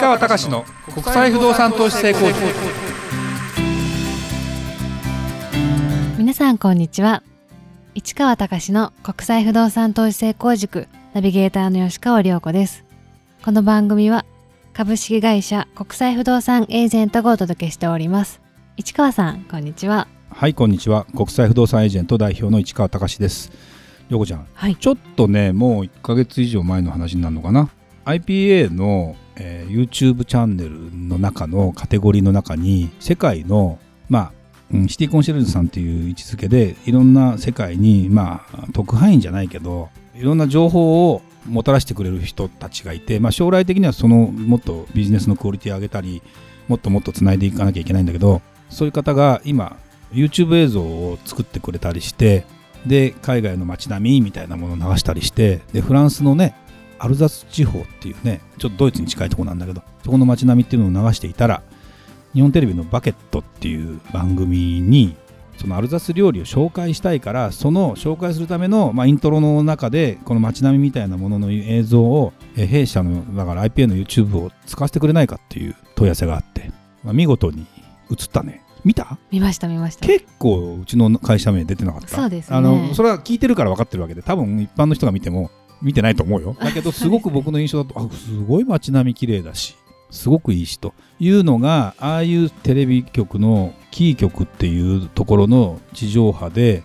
川隆の国際不動産投資成功塾。皆さんこんにちは。市川隆の国際不動産投資成功塾。ナビゲーターの吉川亮子です。この番組は株式会社国際不動産エージェントがお届けしております。市川さんこんにちは。はいこんにちは。国際不動産エージェント代表の市川隆です。よこちゃん、はい。ちょっとねもう1ヶ月以上前の話になるのかな IPA の、えー YouTube チャンネルの中のカテゴリーの中に世界のまあうんシティコンシェルジュさんっていう位置づけでいろんな世界にまあ特派員じゃないけどいろんな情報をもたらしてくれる人たちがいて、まあ、将来的にはそのもっとビジネスのクオリティを上げたりもっともっとつないでいかなきゃいけないんだけどそういう方が今 YouTube 映像を作ってくれたりしてで海外の街並みみたいなものを流したりしてでフランスのねアルザス地方っていうねちょっとドイツに近いところなんだけどそこの街並みっていうのを流していたら日本テレビの「バケット」っていう番組にそのアルザス料理を紹介したいからその紹介するための、まあ、イントロの中でこの街並みみたいなものの映像をえ弊社のだから IPA の YouTube を使わせてくれないかっていう問い合わせがあって、まあ、見事に映ったね。見た？見ました見ました。結構うちの会社名出てなかった。そうですね。あのそれは聞いてるから分かってるわけで多分一般の人が見ても見てないと思うよ。だけどすごく僕の印象だとあすごい街並み綺麗だしすごくいいしというのがああいうテレビ局のキー局っていうところの地上波で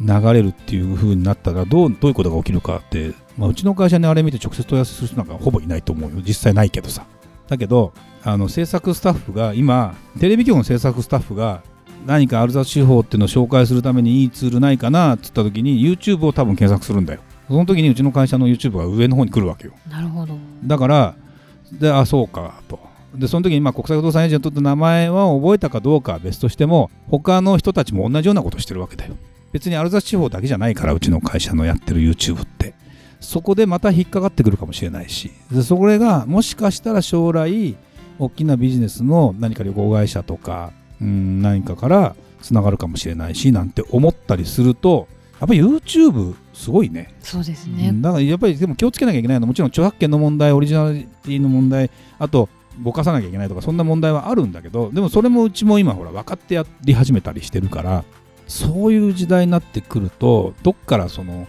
流れるっていう風になったらどうどういうことが起きるかって、まあ、うちの会社にあれ見て直接問い合わせする人なんかほぼいないと思うよ。実際ないけどさ。だけどあの制作スタッフが今テレビ局の制作スタッフが何かアルザス地方っていうのを紹介するためにいいツールないかなっつった時に YouTube を多分検索するんだよ。その時にうちの会社の YouTube が上の方に来るわけよ。なるほど。だからであそうかと。でその時にまあ国際不動産エージェントって名前は覚えたかどうかは別としても他の人たちも同じようなことしてるわけだよ。別にアルザス地方だけじゃないからうちの会社のやってる YouTube って。そこでまた引っかかってくるかもしれないし。でそれがもしかしたら将来大きなビジネスの何か旅行会社とかうん何かからつながるかもしれないしなんて思ったりするとやっぱり YouTube すごいね。そうですね。うんだからやっぱりでも気をつけなきゃいけないのはもちろん著作権の問題オリジナリティの問題あとぼかさなきゃいけないとかそんな問題はあるんだけどでもそれもうちも今ほら分かってやり始めたりしてるからそういう時代になってくるとどっからその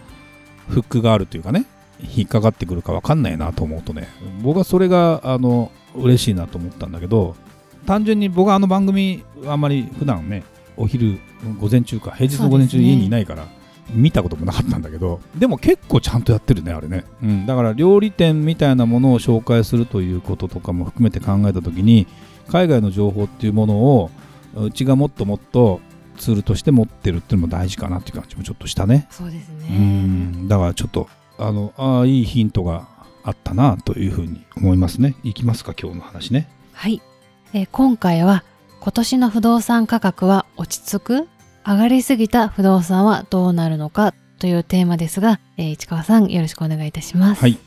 フックがあるというかね引っかかってくるか分かんないなと思うとね僕はそれがあの嬉しいなと思ったんだけど単純に僕はあの番組あんまり普段ねお昼午前中か平日の午前中家にいないから、見たこともなかったんだけどでも結構ちゃんとやってるねあれね、うん、だから料理店みたいなものを紹介するということとかも含めて考えた時に海外の情報っていうものをうちがもっともっとツールとして持ってるっていうのも大事かなっていう感じもちょっとしたね。そうですね。うん。だからちょっとあのああいいヒントがあったなというふうに思いますね。いきますか今日の話ね。はい、えー今回は今年の不動産価格は落ち着く？上がりすぎた不動産はどうなるのかというテーマですが、えー市川さんよろしくお願いいたします。はい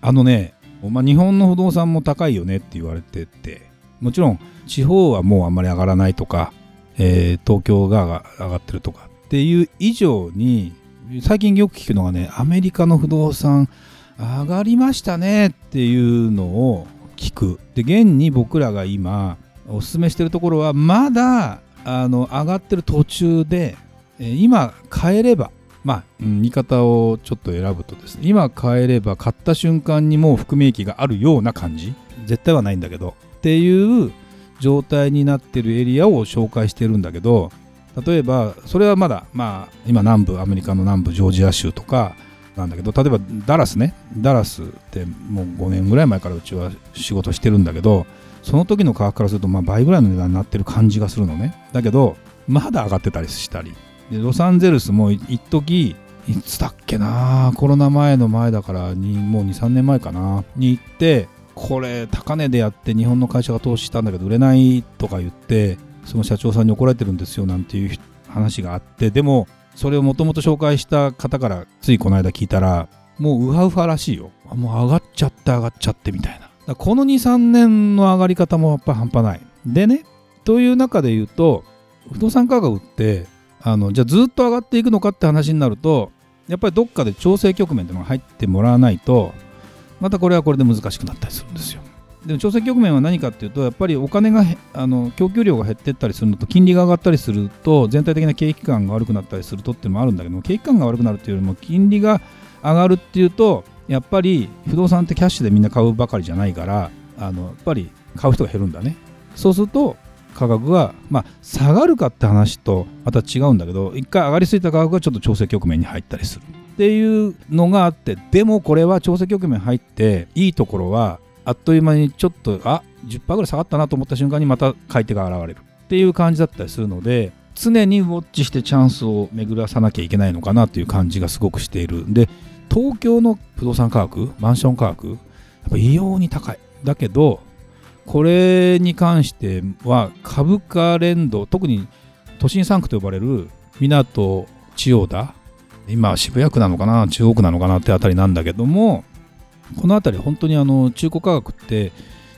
あのね、まあ、日本の不動産も高いよねって言われててもちろん地方はもうあんまり上がらないとか、えー東京が上がってるとかっていう以上に最近よく聞くのがねアメリカの不動産上がりましたねっていうのを聞くで現に僕らが今おすすめしてるところはまだあの上がってる途中で、えー今買えればまあ、うん言い方をちょっと選ぶとですね今買えれば買った瞬間にもう含み益があるような感じ？絶対はないんだけど。っていう状態になってるエリアを紹介してるんだけど例えばそれはまだまあ今南部アメリカの南部ジョージア州とかなんだけど例えばダラスね。ダラスってもう5年ぐらい前からうちは仕事してるんだけどその時の価格からするとまあ倍ぐらいの値段になってる感じがするのね。だけどまだ上がってたりしたり。でロサンゼルスも一時いつだっけなコロナ前の前だからもう23年前かなに行ってこれ高値でやって日本の会社が投資したんだけど売れないとか言ってその社長さんに怒られてるんですよなんていう話があって。でもそれをもともと紹介した方からついこの間聞いたらもうウハウハらしいよ。もう上がっちゃって上がっちゃってみたいな。この23年の上がり方もやっぱり半端ない。でねという中で言うと不動産価格ってあのじゃあずっと上がっていくのかって話になるとやっぱりどっかで調整局面っていうのが入ってもらわないとまたこれはこれで難しくなったりするんですよ。でも調整局面は何かっていうとやっぱりお金があの供給量が減っていったりするのと金利が上がったりすると全体的な景気感が悪くなったりするとっていうのもあるんだけども景気感が悪くなるっていうよりも金利が上がるっていうとやっぱり不動産ってキャッシュでみんな買うばかりじゃないからあのやっぱり買う人が減るんだね。そうすると価格が、まあ、下がるかって話とまた違うんだけど一回上がりすぎた価格がちょっと調整局面に入ったりする。っていうのがあってでもこれは調整局面入っていいところはあっという間にちょっとあ10%ぐらい下がったなと思った瞬間にまた買い手が現れる。っていう感じだったりするので常にウォッチしてチャンスを巡らさなきゃいけないのかなという感じがすごくしている。で東京の不動産価格マンション価格やっぱ異様に高い。だけどこれに関しては株価連動特に都心3区と呼ばれる港千代田今渋谷区なのかな中央区なのかなってあたりなんだけどもこの辺り本当にあの中古価格って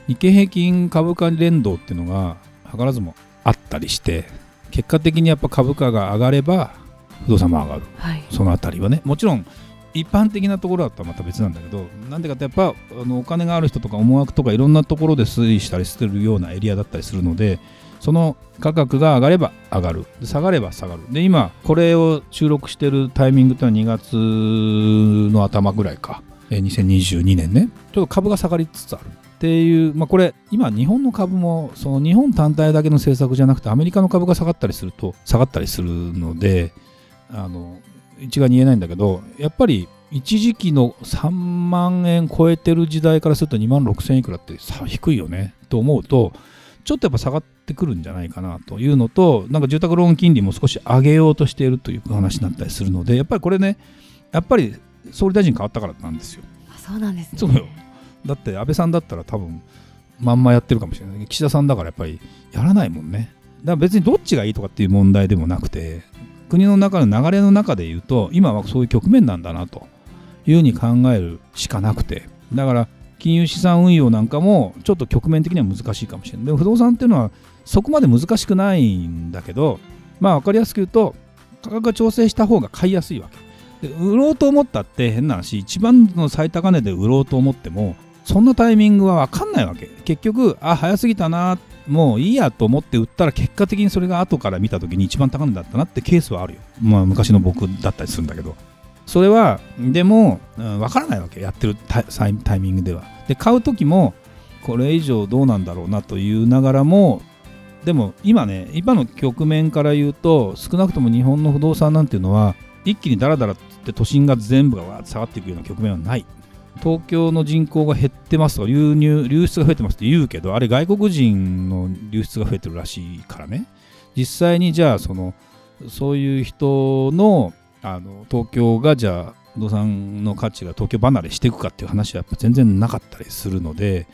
日経平均株価連動っていうのが図らずもあったりして結果的にやっぱ株価が上がれば不動産も上がる、はい、その辺りはね。もちろん一般的なところだったらまた別なんだけどなんでかってやっぱあのお金がある人とか思惑とかいろんなところで推移したりしてるようなエリアだったりするのでその価格が上がれば上がる。下がれば下がる。で今これを収録してるタイミングっていうのは2月の頭ぐらいか。2022年ね。ちょっと株が下がりつつある。っていう、まあ、これ今日本の株もその日本単体だけの政策じゃなくてアメリカの株が下がったりすると下がったりするのであの一概に言えないんだけどやっぱり一時期の3万円超えてる時代からすると2万6000いくらって低いよねと思うとちょっとやっぱ下がってくるんじゃないかなというのとなんか住宅ローン金利も少し上げようとしているという話になったりするのでやっぱりこれねやっぱり総理大臣変わったからなんですよ。そうなんです、ね、そうよ。だって安倍さんだったら多分まんまやってるかもしれない。岸田さんだからやっぱりやらないもんね。だから別にどっちがいいとかっていう問題でもなくて国の中の流れの中で言うと今はそういう局面なんだなというふうに考えるしかなくて。だから金融資産運用なんかもちょっと局面的には難しいかもしれない。で不動産っていうのはそこまで難しくないんだけどまあ分かりやすく言うと価格が調整した方が買いやすいわけ。で売ろうと思ったって変な話一番の最高値で売ろうと思ってもそんなタイミングは分かんないわけ。結局あ早すぎたなっもういいやと思って売ったら結果的にそれが後から見た時に一番高値だったなってケースはあるよ。まあ昔の僕だったりするんだけど。それはでも、うん、分からないわけやってるタイミングでは。で買う時もこれ以上どうなんだろうなというながらもでも今ね今の局面から言うと少なくとも日本の不動産なんていうのは一気にダラダラって都心が全部がわーって下がっていくような局面はない。東京の人口が減ってますと流入流出が増えてますって言うけどあれ外国人の流出が増えてるらしいからね。実際にじゃあそのそういう人のあの東京がじゃあ不動産の価値が東京離れしていくかっていう話はやっぱ全然なかったりするので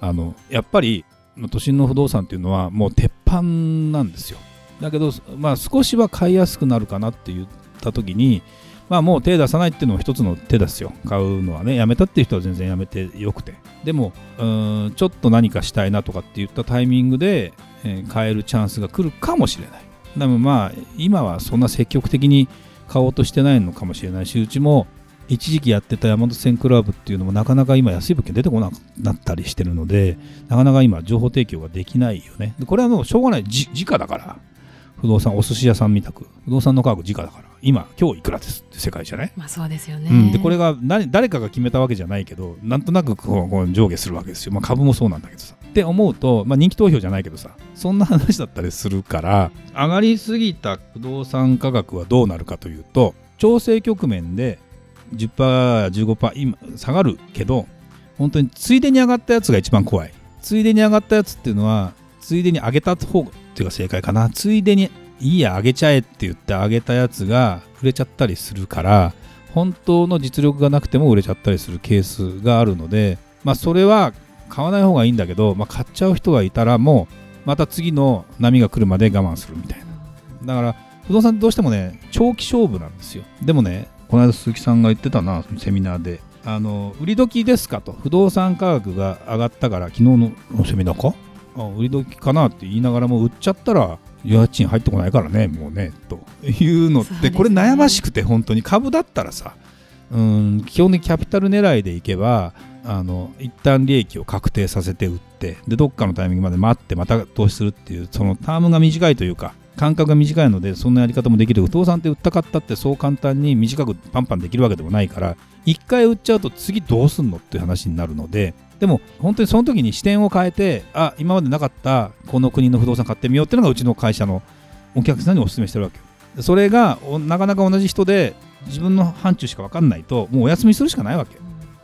あのやっぱり都心の不動産っていうのはもう鉄板なんですよ。だけど、まあ、少しは買いやすくなるかなって言った時にまあもう手出さないっていうのも一つの手ですよ。買うのはね。やめたっていう人は全然やめてよくて。でもうんちょっと何かしたいなとかって言ったタイミングで、えー、買えるチャンスが来るかもしれない。でもまあ今はそんな積極的に買おうとしてないのかもしれないしうちも一時期やってた山手線クラブっていうのもなかなか今安い物件出てこなくなったりしてるのでなかなか今情報提供ができないよね。これはもうしょうがない。時価だから。不動産お寿司屋さんみたく。不動産の価格時価だから。今今日いくらですって世界じゃない、まあ、そうですよね、うん、でこれが何誰かが決めたわけじゃないけどなんとなくこうこう上下するわけですよ、まあ、株もそうなんだけどさ。って思うと、まあ、人気投票じゃないけどさそんな話だったりするから上がりすぎた不動産価格はどうなるかというと調整局面で 10%15% 今下がるけど本当についでに上がったやつが一番怖い。ついでに上がったやつっていうのはついでに上げた方がっていうか正解かな。ついでにいいや上げちゃえって言って上げたやつが売れちゃったりするから本当の実力がなくても売れちゃったりするケースがあるのでまあそれは買わない方がいいんだけど、まあ、買っちゃう人がいたらもうまた次の波が来るまで我慢するみたいな。だから不動産ってどうしてもね長期勝負なんですよ。でもねこの間鈴木さんが言ってたなセミナーで。あの売り時ですかと。不動産価格が上がったから昨日のセミナーか？売り時かなって言いながらも売っちゃったら家賃入ってこないからねもうねというのって、これ悩ましくて本当に。株だったらさうん基本的にキャピタル狙いでいけばあの一旦利益を確定させて売ってでどっかのタイミングまで待ってまた投資するっていうそのタームが短いというか間隔が短いのでそんなやり方もできる。不動産って売ったかったってそう簡単に短くパンパンできるわけでもないから一回売っちゃうと次どうすんのっていう話になるのででも本当にその時に視点を変えてあ今までなかったこの国の不動産買ってみようっていうのがうちの会社のお客さんにお勧めしてるわけよ。それがなかなか同じ人で自分の範疇しか分かんないともうお休みするしかないわけ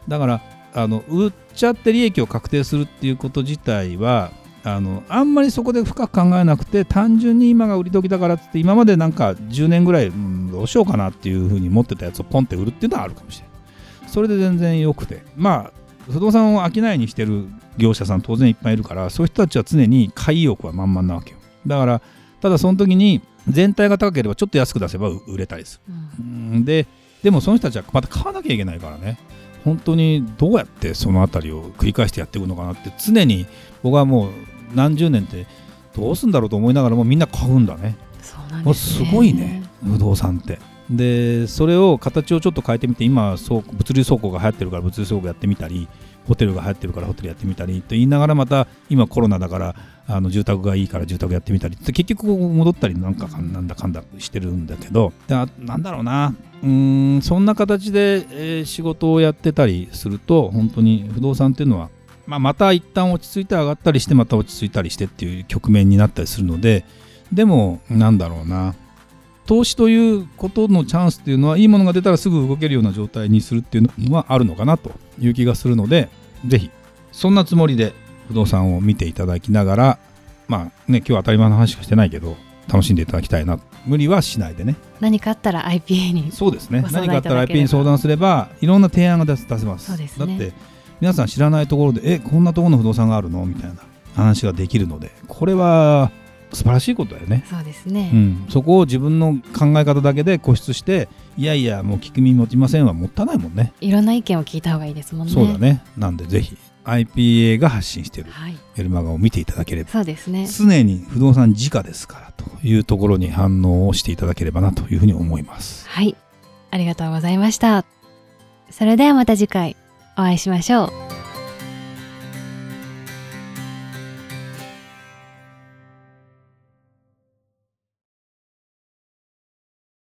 だからあの売っちゃって利益を確定するっていうこと自体はあのあんまりそこで深く考えなくて単純に今が売り時だからって今までなんか10年ぐらい、うん、どうしようかなっていうふうに持ってたやつをポンって売るっていうのはあるかもしれない。それで全然よくて。まあ不動産を商いにしてる業者さん当然いっぱいいるからそういう人たちは常に買い意欲は満々なわけよ。だからただその時に全体が高ければちょっと安く出せば売れたりする、うん、ででもその人たちはまた買わなきゃいけないからね。本当にどうやってその辺りを繰り返してやっていくのかなって常に僕はもう何十年ってどうすんだろうと思いながらもみんな買うんだね。ね、すごいね不動産って。でそれを形をちょっと変えてみて今そう物流倉庫が流行ってるから物流倉庫やってみたりホテルが流行ってるからホテルやってみたりと言いながらまた今コロナだからあの住宅がいいから住宅やってみたりって結局戻ったりなんかなんだかんだしてるんだけどなんだろうな。うんそんな形で、えー、仕事をやってたりすると本当に不動産っていうのは、まあ、また一旦落ち着いて上がったりしてまた落ち着いたりしてっていう局面になったりするのででもなんだろうな。投資ということのチャンスっていうのはいいものが出たらすぐ動けるような状態にするっていうのはあるのかなという気がするのでぜひそんなつもりで不動産を見ていただきながらまあね今日は当たり前の話しかしてないけど楽しんでいただきたいな無理はしないでね。何かあったら IPA にそうですね。何かあったら IPA に相談すればいろんな提案が出せます。そうです、ね、だって皆さん知らないところでえこんなところの不動産があるの？みたいな話ができるのでこれは素晴らしいことだよね。そうですね、うん、そこを自分の考え方だけで固執していやいやもう聞く耳持ちませんはもったいないもんね。いろんな意見を聞いた方がいいですもんね。そうだね。なんでぜひ IPA が発信しているメルマガを見ていただければ、そうですね、常に不動産直ですからというところに反応をしていただければなというふうに思います。はい、ありがとうございました。それではまた次回お会いしましょう。